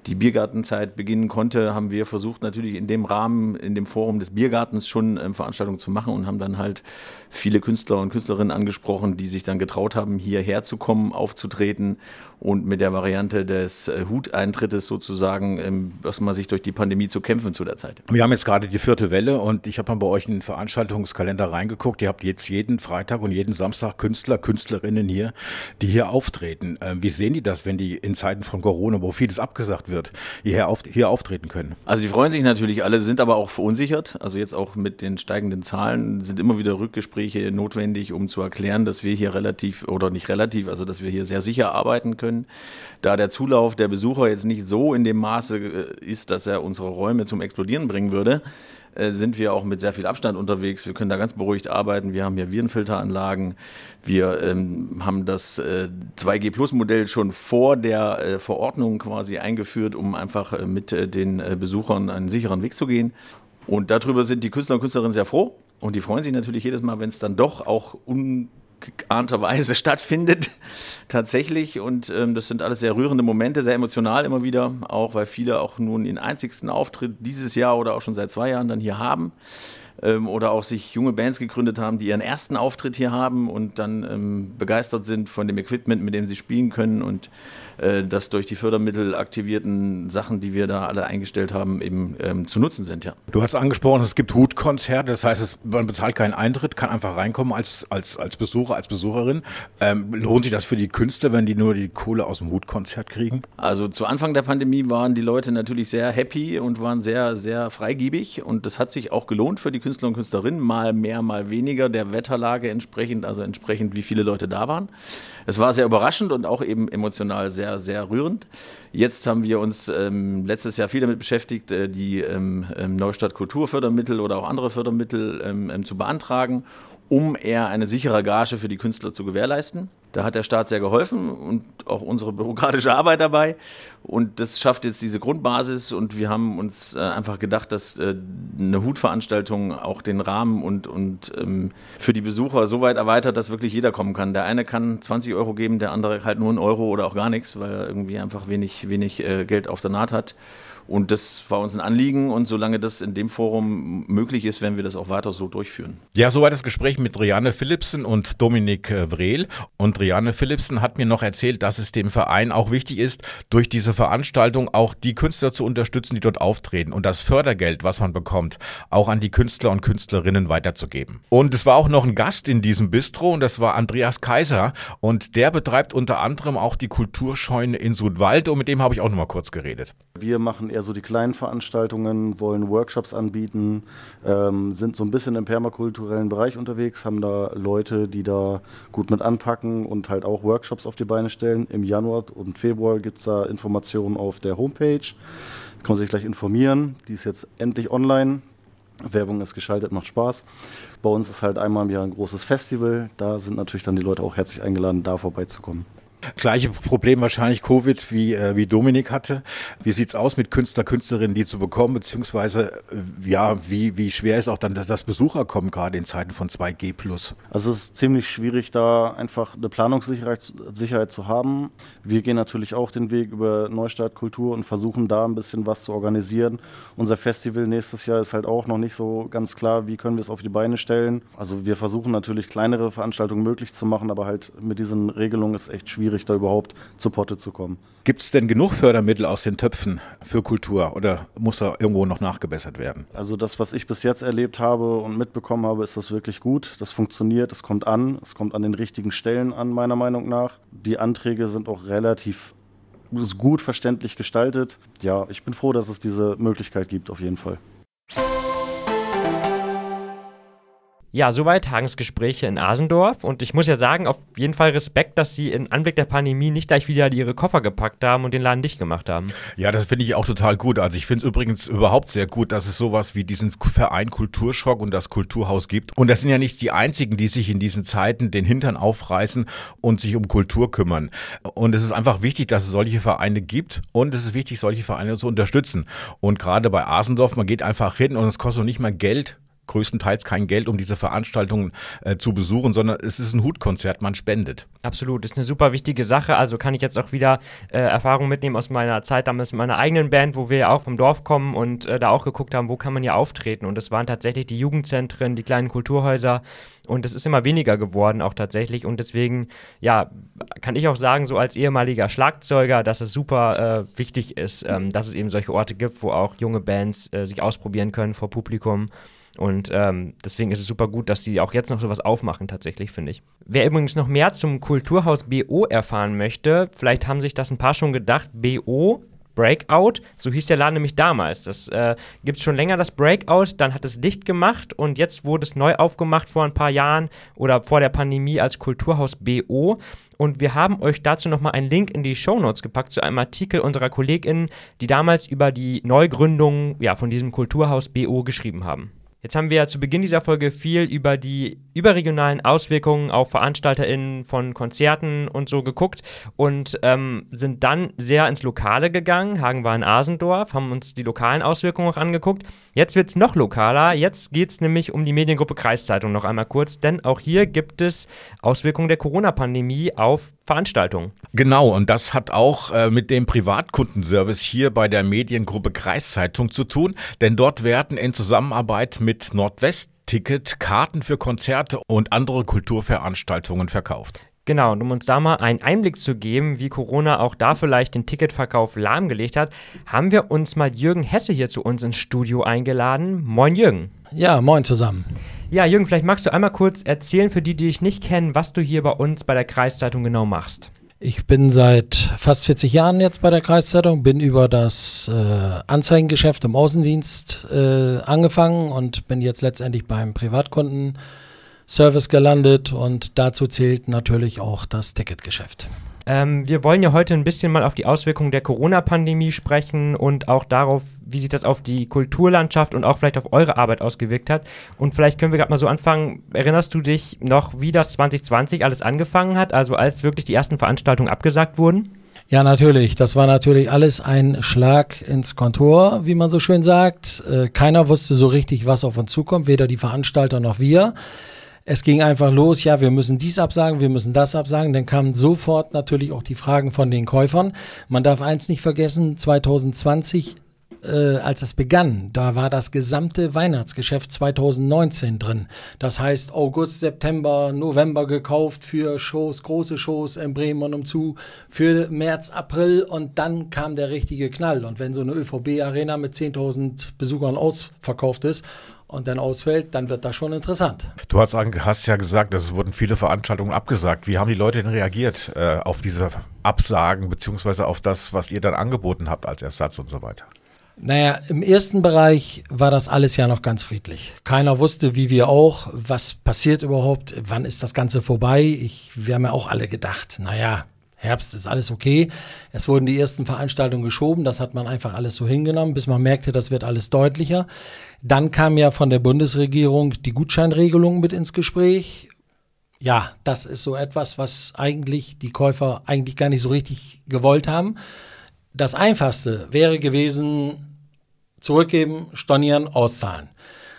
die Biergartenzeit beginnen konnte, haben wir versucht, natürlich in dem Rahmen, in dem Forum des Biergartens schon ähm, Veranstaltungen zu machen und haben dann halt viele Künstler und Künstlerinnen angesprochen, die sich dann getraut haben, hierher zu kommen, aufzutreten und mit der Variante des äh, Huteintrittes sozusagen ähm, erstmal sich durch die Pandemie zu kämpfen zu der Zeit. Wir haben jetzt gerade die vierte Welle und ich habe mal bei euch in den Veranstaltungskalender reingeguckt. Ihr habt jetzt jeden Freitag und jeden Samstag Künstler, Künstlerinnen hier, die hier auftreten. Ähm, wie sehen die das, wenn die in Zeiten von Corona, wo vieles abgesagt wird, hierher auf, hier auftreten können? Also die freuen sich natürlich alle, sind aber auch verunsichert. Also jetzt auch mit den steigenden Zahlen sind immer wieder Rückgespräche notwendig, um zu erklären, dass wir hier relativ oder nicht relativ, also dass wir hier sehr sicher arbeiten können können. Da der Zulauf der Besucher jetzt nicht so in dem Maße äh, ist, dass er unsere Räume zum Explodieren bringen würde, äh, sind wir auch mit sehr viel Abstand unterwegs. Wir können da ganz beruhigt arbeiten. Wir haben hier Virenfilteranlagen. Wir ähm, haben das äh, 2G Plus Modell schon vor der äh, Verordnung quasi eingeführt, um einfach äh, mit äh, den Besuchern einen sicheren Weg zu gehen. Und darüber sind die Künstler und Künstlerinnen sehr froh. Und die freuen sich natürlich jedes Mal, wenn es dann doch auch un geahnterweise stattfindet, tatsächlich. Und ähm, das sind alles sehr rührende Momente, sehr emotional immer wieder, auch weil viele auch nun den einzigsten Auftritt dieses Jahr oder auch schon seit zwei Jahren dann hier haben. Ähm, oder auch sich junge Bands gegründet haben, die ihren ersten Auftritt hier haben und dann ähm, begeistert sind von dem Equipment, mit dem sie spielen können und äh, das durch die Fördermittel aktivierten Sachen, die wir da alle eingestellt haben, eben ähm, zu nutzen sind, ja. Du hast angesprochen, es gibt Hutkonzerte, das heißt, es, man bezahlt keinen Eintritt, kann einfach reinkommen als, als, als Besucher, als Besucherin. Ähm, lohnt sich das für die Künstler, wenn die nur die Kohle aus dem Hutkonzert kriegen? Also zu Anfang der Pandemie waren die Leute natürlich sehr happy und waren sehr, sehr freigiebig und das hat sich auch gelohnt für die Künstler und Künstlerinnen, mal mehr, mal weniger, der Wetterlage entsprechend, also entsprechend, wie viele Leute da waren. Es war sehr überraschend und auch eben emotional sehr sehr, sehr rührend. Jetzt haben wir uns ähm, letztes Jahr viel damit beschäftigt, äh, die ähm, ähm Neustadt Kulturfördermittel oder auch andere Fördermittel ähm, ähm, zu beantragen, um eher eine sichere Gage für die Künstler zu gewährleisten. Da hat der Staat sehr geholfen und auch unsere bürokratische Arbeit dabei. Und das schafft jetzt diese Grundbasis. Und wir haben uns äh, einfach gedacht, dass äh, eine Hutveranstaltung auch den Rahmen und, und ähm, für die Besucher so weit erweitert, dass wirklich jeder kommen kann. Der eine kann 20 Euro geben, der andere halt nur einen Euro oder auch gar nichts, weil er irgendwie einfach wenig, wenig äh, Geld auf der Naht hat. Und das war uns ein Anliegen und solange das in dem Forum möglich ist, werden wir das auch weiter so durchführen. Ja, soweit das Gespräch mit Rianne Philipsen und Dominik äh, Vrel. Und Rianne Philipsen hat mir noch erzählt, dass es dem Verein auch wichtig ist, durch diese Veranstaltung auch die Künstler zu unterstützen, die dort auftreten und das Fördergeld, was man bekommt, auch an die Künstler und Künstlerinnen weiterzugeben. Und es war auch noch ein Gast in diesem Bistro und das war Andreas Kaiser und der betreibt unter anderem auch die Kulturscheune in Sudwald und mit dem habe ich auch noch mal kurz geredet. Wir machen eher so die kleinen Veranstaltungen, wollen Workshops anbieten, ähm, sind so ein bisschen im permakulturellen Bereich unterwegs, haben da Leute, die da gut mit anpacken und halt auch Workshops auf die Beine stellen. Im Januar und Februar gibt es da Informationen auf der Homepage. Da kann man sich gleich informieren. Die ist jetzt endlich online. Werbung ist geschaltet, macht Spaß. Bei uns ist halt einmal im Jahr ein großes Festival. Da sind natürlich dann die Leute auch herzlich eingeladen, da vorbeizukommen. Gleiche Problem wahrscheinlich Covid wie, äh, wie Dominik hatte. Wie sieht's aus mit Künstler, Künstlerinnen, die zu bekommen, beziehungsweise äh, ja, wie, wie schwer ist auch dann das, das Besucherkommen gerade in Zeiten von 2G Also es ist ziemlich schwierig, da einfach eine Planungssicherheit Sicherheit zu haben. Wir gehen natürlich auch den Weg über Neustadt Kultur und versuchen da ein bisschen was zu organisieren. Unser Festival nächstes Jahr ist halt auch noch nicht so ganz klar, wie können wir es auf die Beine stellen. Also wir versuchen natürlich kleinere Veranstaltungen möglich zu machen, aber halt mit diesen Regelungen ist echt schwierig schwierig, da überhaupt zu Potte zu kommen. Gibt es denn genug Fördermittel aus den Töpfen für Kultur oder muss da irgendwo noch nachgebessert werden? Also das, was ich bis jetzt erlebt habe und mitbekommen habe, ist das wirklich gut. Das funktioniert, es kommt an, es kommt an den richtigen Stellen an, meiner Meinung nach. Die Anträge sind auch relativ gut verständlich gestaltet. Ja, ich bin froh, dass es diese Möglichkeit gibt, auf jeden Fall. Ja, soweit Tagesgespräche in Asendorf. Und ich muss ja sagen, auf jeden Fall Respekt, dass Sie in Anblick der Pandemie nicht gleich wieder ihre Koffer gepackt haben und den Laden dicht gemacht haben. Ja, das finde ich auch total gut. Also ich finde es übrigens überhaupt sehr gut, dass es sowas wie diesen Verein Kulturschock und das Kulturhaus gibt. Und das sind ja nicht die einzigen, die sich in diesen Zeiten den Hintern aufreißen und sich um Kultur kümmern. Und es ist einfach wichtig, dass es solche Vereine gibt und es ist wichtig, solche Vereine zu unterstützen. Und gerade bei Asendorf, man geht einfach hin und es kostet nicht mal Geld, größtenteils kein Geld, um diese Veranstaltungen äh, zu besuchen, sondern es ist ein Hutkonzert, man spendet. Absolut, ist eine super wichtige Sache. Also kann ich jetzt auch wieder äh, Erfahrungen mitnehmen aus meiner Zeit damals mit meiner eigenen Band, wo wir ja auch vom Dorf kommen und äh, da auch geguckt haben, wo kann man hier auftreten. Und es waren tatsächlich die Jugendzentren, die kleinen Kulturhäuser. Und es ist immer weniger geworden, auch tatsächlich. Und deswegen, ja, kann ich auch sagen, so als ehemaliger Schlagzeuger, dass es super äh, wichtig ist, ähm, dass es eben solche Orte gibt, wo auch junge Bands äh, sich ausprobieren können vor Publikum. Und ähm, deswegen ist es super gut, dass die auch jetzt noch sowas aufmachen, tatsächlich, finde ich. Wer übrigens noch mehr zum Kulturhaus BO erfahren möchte, vielleicht haben sich das ein paar schon gedacht, BO Breakout, so hieß der Laden nämlich damals. Das äh, gibt schon länger, das Breakout, dann hat es dicht gemacht und jetzt wurde es neu aufgemacht vor ein paar Jahren oder vor der Pandemie als Kulturhaus BO. Und wir haben euch dazu nochmal einen Link in die Show Notes gepackt zu einem Artikel unserer KollegInnen, die damals über die Neugründung ja, von diesem Kulturhaus BO geschrieben haben. Jetzt haben wir ja zu Beginn dieser Folge viel über die überregionalen Auswirkungen auf VeranstalterInnen von Konzerten und so geguckt und ähm, sind dann sehr ins Lokale gegangen. Hagen war in Asendorf, haben uns die lokalen Auswirkungen auch angeguckt. Jetzt wird es noch lokaler. Jetzt geht es nämlich um die Mediengruppe Kreiszeitung noch einmal kurz, denn auch hier gibt es Auswirkungen der Corona-Pandemie auf Veranstaltungen. Genau, und das hat auch äh, mit dem Privatkundenservice hier bei der Mediengruppe Kreiszeitung zu tun, denn dort werden in Zusammenarbeit mit Nordwest Ticket Karten für Konzerte und andere Kulturveranstaltungen verkauft. Genau, und um uns da mal einen Einblick zu geben, wie Corona auch da vielleicht den Ticketverkauf lahmgelegt hat, haben wir uns mal Jürgen Hesse hier zu uns ins Studio eingeladen. Moin Jürgen. Ja, moin zusammen. Ja, Jürgen, vielleicht magst du einmal kurz erzählen für die, die dich nicht kennen, was du hier bei uns bei der Kreiszeitung genau machst. Ich bin seit fast 40 Jahren jetzt bei der Kreiszeitung, bin über das äh, Anzeigengeschäft im Außendienst äh, angefangen und bin jetzt letztendlich beim Privatkundenservice gelandet und dazu zählt natürlich auch das Ticketgeschäft. Ähm, wir wollen ja heute ein bisschen mal auf die Auswirkungen der Corona-Pandemie sprechen und auch darauf, wie sich das auf die Kulturlandschaft und auch vielleicht auf eure Arbeit ausgewirkt hat. Und vielleicht können wir gerade mal so anfangen. Erinnerst du dich noch, wie das 2020 alles angefangen hat, also als wirklich die ersten Veranstaltungen abgesagt wurden? Ja, natürlich. Das war natürlich alles ein Schlag ins Kontor, wie man so schön sagt. Äh, keiner wusste so richtig, was auf uns zukommt, weder die Veranstalter noch wir. Es ging einfach los, ja, wir müssen dies absagen, wir müssen das absagen. Dann kamen sofort natürlich auch die Fragen von den Käufern. Man darf eins nicht vergessen, 2020 äh, als es begann, da war das gesamte Weihnachtsgeschäft 2019 drin. Das heißt August, September, November gekauft für Shows, große Shows in Bremen und umzu, für März, April und dann kam der richtige Knall. Und wenn so eine ÖVB-Arena mit 10.000 Besuchern ausverkauft ist und dann ausfällt, dann wird das schon interessant. Du hast, hast ja gesagt, es wurden viele Veranstaltungen abgesagt. Wie haben die Leute denn reagiert äh, auf diese Absagen beziehungsweise auf das, was ihr dann angeboten habt als Ersatz und so weiter? Naja, im ersten Bereich war das alles ja noch ganz friedlich. Keiner wusste, wie wir auch, was passiert überhaupt, wann ist das Ganze vorbei. Ich, wir haben ja auch alle gedacht, naja, Herbst ist alles okay. Es wurden die ersten Veranstaltungen geschoben, das hat man einfach alles so hingenommen, bis man merkte, das wird alles deutlicher. Dann kam ja von der Bundesregierung die Gutscheinregelung mit ins Gespräch. Ja, das ist so etwas, was eigentlich die Käufer eigentlich gar nicht so richtig gewollt haben. Das Einfachste wäre gewesen, zurückgeben, stornieren, auszahlen.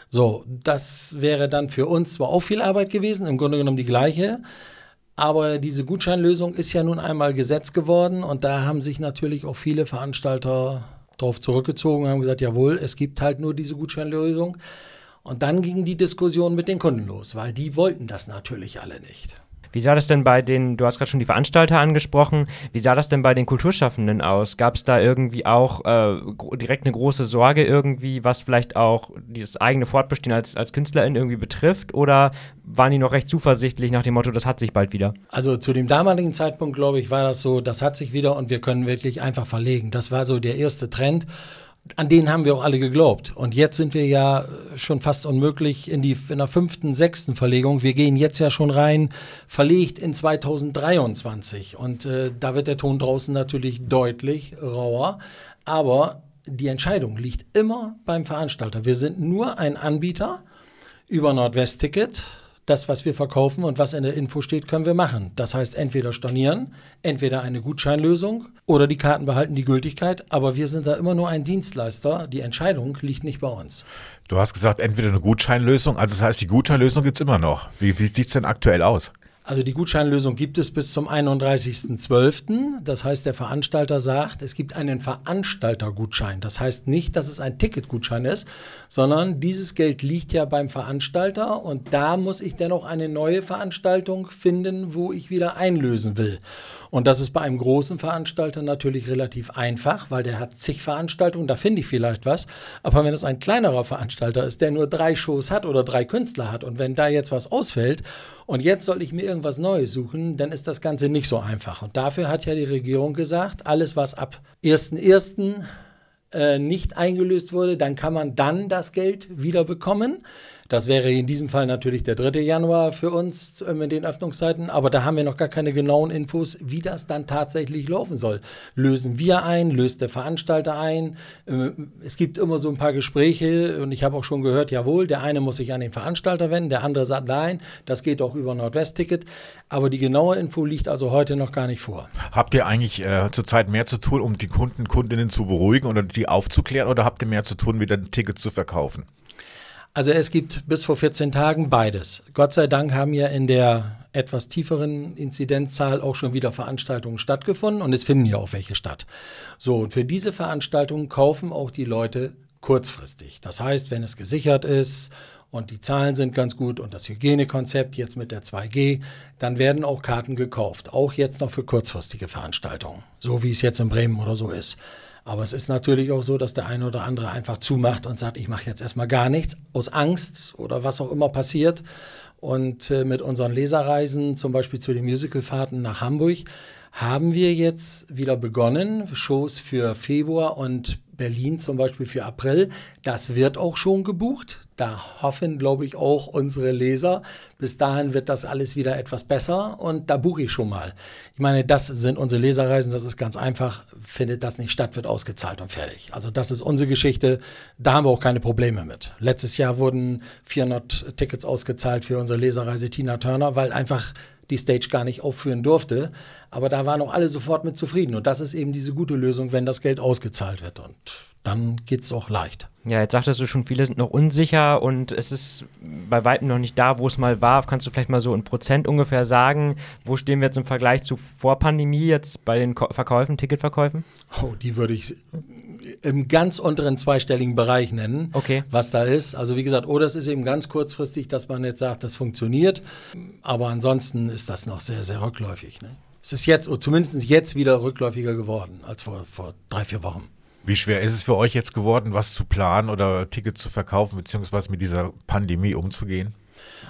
So, das wäre dann für uns zwar auch viel Arbeit gewesen, im Grunde genommen die gleiche, aber diese Gutscheinlösung ist ja nun einmal Gesetz geworden und da haben sich natürlich auch viele Veranstalter darauf zurückgezogen und haben gesagt, jawohl, es gibt halt nur diese Gutscheinlösung. Und dann ging die Diskussion mit den Kunden los, weil die wollten das natürlich alle nicht. Wie sah das denn bei den, du hast gerade schon die Veranstalter angesprochen, wie sah das denn bei den Kulturschaffenden aus? Gab es da irgendwie auch äh, direkt eine große Sorge irgendwie, was vielleicht auch dieses eigene Fortbestehen als, als Künstlerin irgendwie betrifft? Oder waren die noch recht zuversichtlich nach dem Motto, das hat sich bald wieder? Also zu dem damaligen Zeitpunkt, glaube ich, war das so, das hat sich wieder und wir können wirklich einfach verlegen. Das war so der erste Trend. An denen haben wir auch alle geglaubt. Und jetzt sind wir ja schon fast unmöglich in, die, in der fünften, sechsten Verlegung. Wir gehen jetzt ja schon rein, verlegt in 2023. Und äh, da wird der Ton draußen natürlich deutlich rauer. Aber die Entscheidung liegt immer beim Veranstalter. Wir sind nur ein Anbieter über Nordwest-Ticket das, was wir verkaufen und was in der Info steht, können wir machen. Das heißt, entweder stornieren, entweder eine Gutscheinlösung oder die Karten behalten die Gültigkeit. Aber wir sind da immer nur ein Dienstleister. Die Entscheidung liegt nicht bei uns. Du hast gesagt, entweder eine Gutscheinlösung, also das heißt, die Gutscheinlösung gibt es immer noch. Wie, wie sieht es denn aktuell aus? Also die Gutscheinlösung gibt es bis zum 31.12. Das heißt, der Veranstalter sagt, es gibt einen Veranstaltergutschein. Das heißt nicht, dass es ein Ticketgutschein ist, sondern dieses Geld liegt ja beim Veranstalter und da muss ich dennoch eine neue Veranstaltung finden, wo ich wieder einlösen will. Und das ist bei einem großen Veranstalter natürlich relativ einfach, weil der hat zig Veranstaltungen, da finde ich vielleicht was. Aber wenn es ein kleinerer Veranstalter ist, der nur drei Shows hat oder drei Künstler hat und wenn da jetzt was ausfällt und jetzt soll ich mir irgendwas Neues suchen, dann ist das Ganze nicht so einfach. Und dafür hat ja die Regierung gesagt, alles was ab 1.1. Äh, nicht eingelöst wurde, dann kann man dann das Geld wieder bekommen. Das wäre in diesem Fall natürlich der 3. Januar für uns äh, mit den Öffnungszeiten, aber da haben wir noch gar keine genauen Infos, wie das dann tatsächlich laufen soll. Lösen wir ein, löst der Veranstalter ein? Äh, es gibt immer so ein paar Gespräche und ich habe auch schon gehört, jawohl, der eine muss sich an den Veranstalter wenden, der andere sagt nein, das geht auch über Nordwest-Ticket, aber die genaue Info liegt also heute noch gar nicht vor. Habt ihr eigentlich äh, zurzeit mehr zu tun, um die Kunden, Kundinnen zu beruhigen oder die aufzuklären oder habt ihr mehr zu tun, wieder Tickets zu verkaufen? Also es gibt bis vor 14 Tagen beides. Gott sei Dank haben ja in der etwas tieferen Inzidenzzahl auch schon wieder Veranstaltungen stattgefunden und es finden ja auch welche statt. So, und für diese Veranstaltungen kaufen auch die Leute kurzfristig. Das heißt, wenn es gesichert ist und die Zahlen sind ganz gut und das Hygienekonzept jetzt mit der 2G, dann werden auch Karten gekauft. Auch jetzt noch für kurzfristige Veranstaltungen. So wie es jetzt in Bremen oder so ist. Aber es ist natürlich auch so, dass der eine oder andere einfach zumacht und sagt, ich mache jetzt erstmal gar nichts aus Angst oder was auch immer passiert. Und äh, mit unseren Leserreisen, zum Beispiel zu den Musicalfahrten nach Hamburg, haben wir jetzt wieder begonnen, Shows für Februar und Berlin zum Beispiel für April. Das wird auch schon gebucht. Da hoffen, glaube ich, auch unsere Leser. Bis dahin wird das alles wieder etwas besser und da buche ich schon mal. Ich meine, das sind unsere Leserreisen, das ist ganz einfach. Findet das nicht statt, wird ausgezahlt und fertig. Also das ist unsere Geschichte. Da haben wir auch keine Probleme mit. Letztes Jahr wurden 400 Tickets ausgezahlt für unsere Leserreise Tina Turner, weil einfach die Stage gar nicht aufführen durfte. Aber da waren auch alle sofort mit zufrieden. Und das ist eben diese gute Lösung, wenn das Geld ausgezahlt wird. Und dann geht es auch leicht. Ja, jetzt sagtest du schon, viele sind noch unsicher und es ist bei weitem noch nicht da, wo es mal war. Kannst du vielleicht mal so in Prozent ungefähr sagen, wo stehen wir jetzt im Vergleich zu vor Pandemie jetzt bei den Verkäufen, Ticketverkäufen? Oh, die würde ich im ganz unteren zweistelligen Bereich nennen, okay. was da ist. Also wie gesagt, oder es ist eben ganz kurzfristig, dass man jetzt sagt, das funktioniert. Aber ansonsten ist das noch sehr, sehr rückläufig. Ne? Es ist jetzt, zumindest jetzt wieder rückläufiger geworden als vor, vor drei, vier Wochen. Wie schwer ist es für euch jetzt geworden, was zu planen oder Tickets zu verkaufen, beziehungsweise mit dieser Pandemie umzugehen?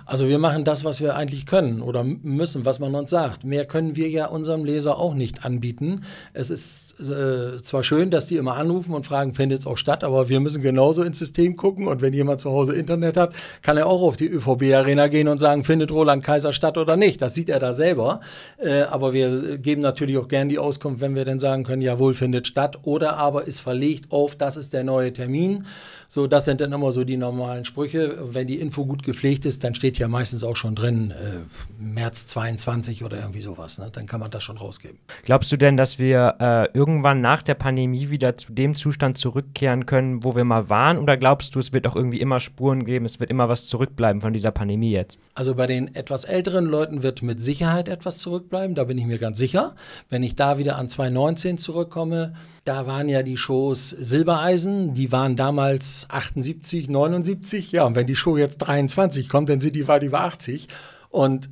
Also wir machen das, was wir eigentlich können oder müssen, was man uns sagt. Mehr können wir ja unserem Leser auch nicht anbieten. Es ist äh, zwar schön, dass die immer anrufen und fragen, findet es auch statt, aber wir müssen genauso ins System gucken und wenn jemand zu Hause Internet hat, kann er auch auf die ÖVB-Arena gehen und sagen, findet Roland Kaiser statt oder nicht. Das sieht er da selber. Äh, aber wir geben natürlich auch gern die Auskunft, wenn wir dann sagen können, jawohl, findet statt oder aber ist verlegt auf, das ist der neue Termin. So, das sind dann immer so die normalen Sprüche. Wenn die Info gut gepflegt ist, dann steht ja meistens auch schon drin, äh, März 22 oder irgendwie sowas. Ne? Dann kann man das schon rausgeben. Glaubst du denn, dass wir äh, irgendwann nach der Pandemie wieder zu dem Zustand zurückkehren können, wo wir mal waren? Oder glaubst du, es wird auch irgendwie immer Spuren geben, es wird immer was zurückbleiben von dieser Pandemie jetzt? Also bei den etwas älteren Leuten wird mit Sicherheit etwas zurückbleiben, da bin ich mir ganz sicher. Wenn ich da wieder an 2019 zurückkomme, da waren ja die Shows Silbereisen, die waren damals 78, 79. Ja, und wenn die Show jetzt 23 kommt, dann sind die weit über 80. Und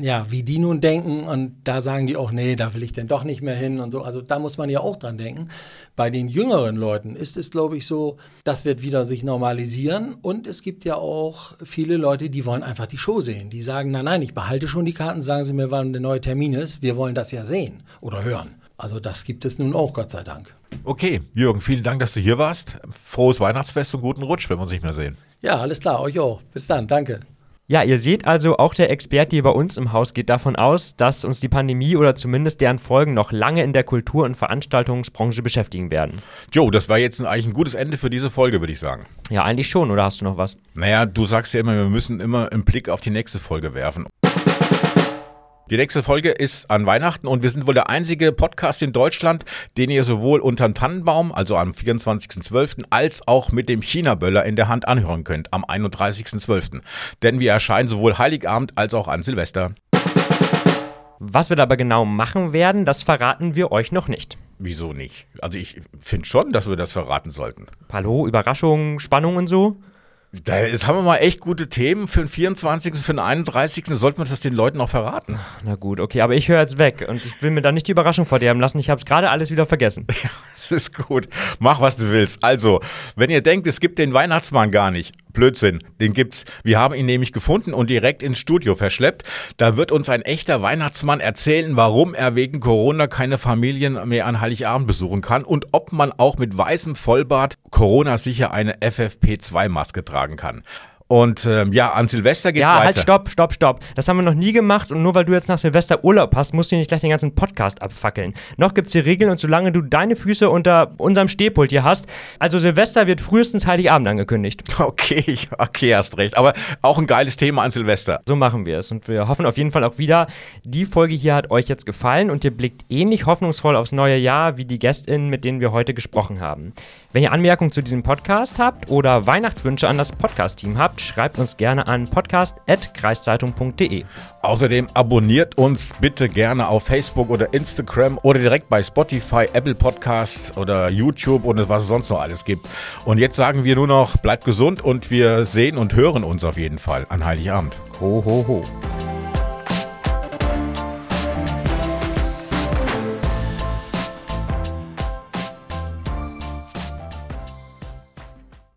ja, wie die nun denken und da sagen die auch, nee, da will ich denn doch nicht mehr hin und so. Also da muss man ja auch dran denken. Bei den jüngeren Leuten ist es, glaube ich, so, das wird wieder sich normalisieren und es gibt ja auch viele Leute, die wollen einfach die Show sehen. Die sagen, nein, nein, ich behalte schon die Karten, sagen Sie mir, wann der neue Termin ist. Wir wollen das ja sehen oder hören. Also das gibt es nun auch, Gott sei Dank. Okay, Jürgen, vielen Dank, dass du hier warst. Frohes Weihnachtsfest und guten Rutsch, wenn wir uns nicht mehr sehen. Ja, alles klar, euch auch. Bis dann, danke. Ja, ihr seht also, auch der Experte hier bei uns im Haus geht davon aus, dass uns die Pandemie oder zumindest deren Folgen noch lange in der Kultur- und Veranstaltungsbranche beschäftigen werden. Joe, das war jetzt eigentlich ein gutes Ende für diese Folge, würde ich sagen. Ja, eigentlich schon, oder hast du noch was? Naja, du sagst ja immer, wir müssen immer einen Blick auf die nächste Folge werfen. Die nächste Folge ist an Weihnachten und wir sind wohl der einzige Podcast in Deutschland, den ihr sowohl unter dem Tannenbaum, also am 24.12., als auch mit dem China-Böller in der Hand anhören könnt am 31.12. Denn wir erscheinen sowohl Heiligabend als auch an Silvester. Was wir dabei genau machen werden, das verraten wir euch noch nicht. Wieso nicht? Also ich finde schon, dass wir das verraten sollten. Hallo, Überraschung, Spannung und so? Da, jetzt haben wir mal echt gute Themen für den 24., für den 31. Sollten wir das den Leuten noch verraten? Na gut, okay, aber ich höre jetzt weg und ich will mir da nicht die Überraschung verderben lassen. Ich habe es gerade alles wieder vergessen. Ja, es ist gut. Mach, was du willst. Also, wenn ihr denkt, es gibt den Weihnachtsmann gar nicht, Blödsinn, den gibt's. Wir haben ihn nämlich gefunden und direkt ins Studio verschleppt. Da wird uns ein echter Weihnachtsmann erzählen, warum er wegen Corona keine Familien mehr an Heiligabend besuchen kann und ob man auch mit weißem Vollbart Corona sicher eine FFP2-Maske tragen kann. Und ähm, ja, an Silvester geht's ja, weiter. halt, stopp, stopp, stopp. Das haben wir noch nie gemacht und nur weil du jetzt nach Silvester Urlaub hast, musst du nicht gleich den ganzen Podcast abfackeln. Noch gibt's hier Regeln und solange du deine Füße unter unserem Stehpult hier hast, also Silvester wird frühestens Heiligabend angekündigt. Okay, okay, hast recht. Aber auch ein geiles Thema an Silvester. So machen wir es und wir hoffen auf jeden Fall auch wieder, die Folge hier hat euch jetzt gefallen und ihr blickt ähnlich hoffnungsvoll aufs neue Jahr wie die GästInnen, mit denen wir heute gesprochen haben. Wenn ihr Anmerkungen zu diesem Podcast habt oder Weihnachtswünsche an das Podcast-Team habt, schreibt uns gerne an podcast.kreiszeitung.de. Außerdem abonniert uns bitte gerne auf Facebook oder Instagram oder direkt bei Spotify, Apple Podcasts oder YouTube und was es sonst noch alles gibt. Und jetzt sagen wir nur noch, bleibt gesund und wir sehen und hören uns auf jeden Fall an Heiligabend. Ho, ho, ho.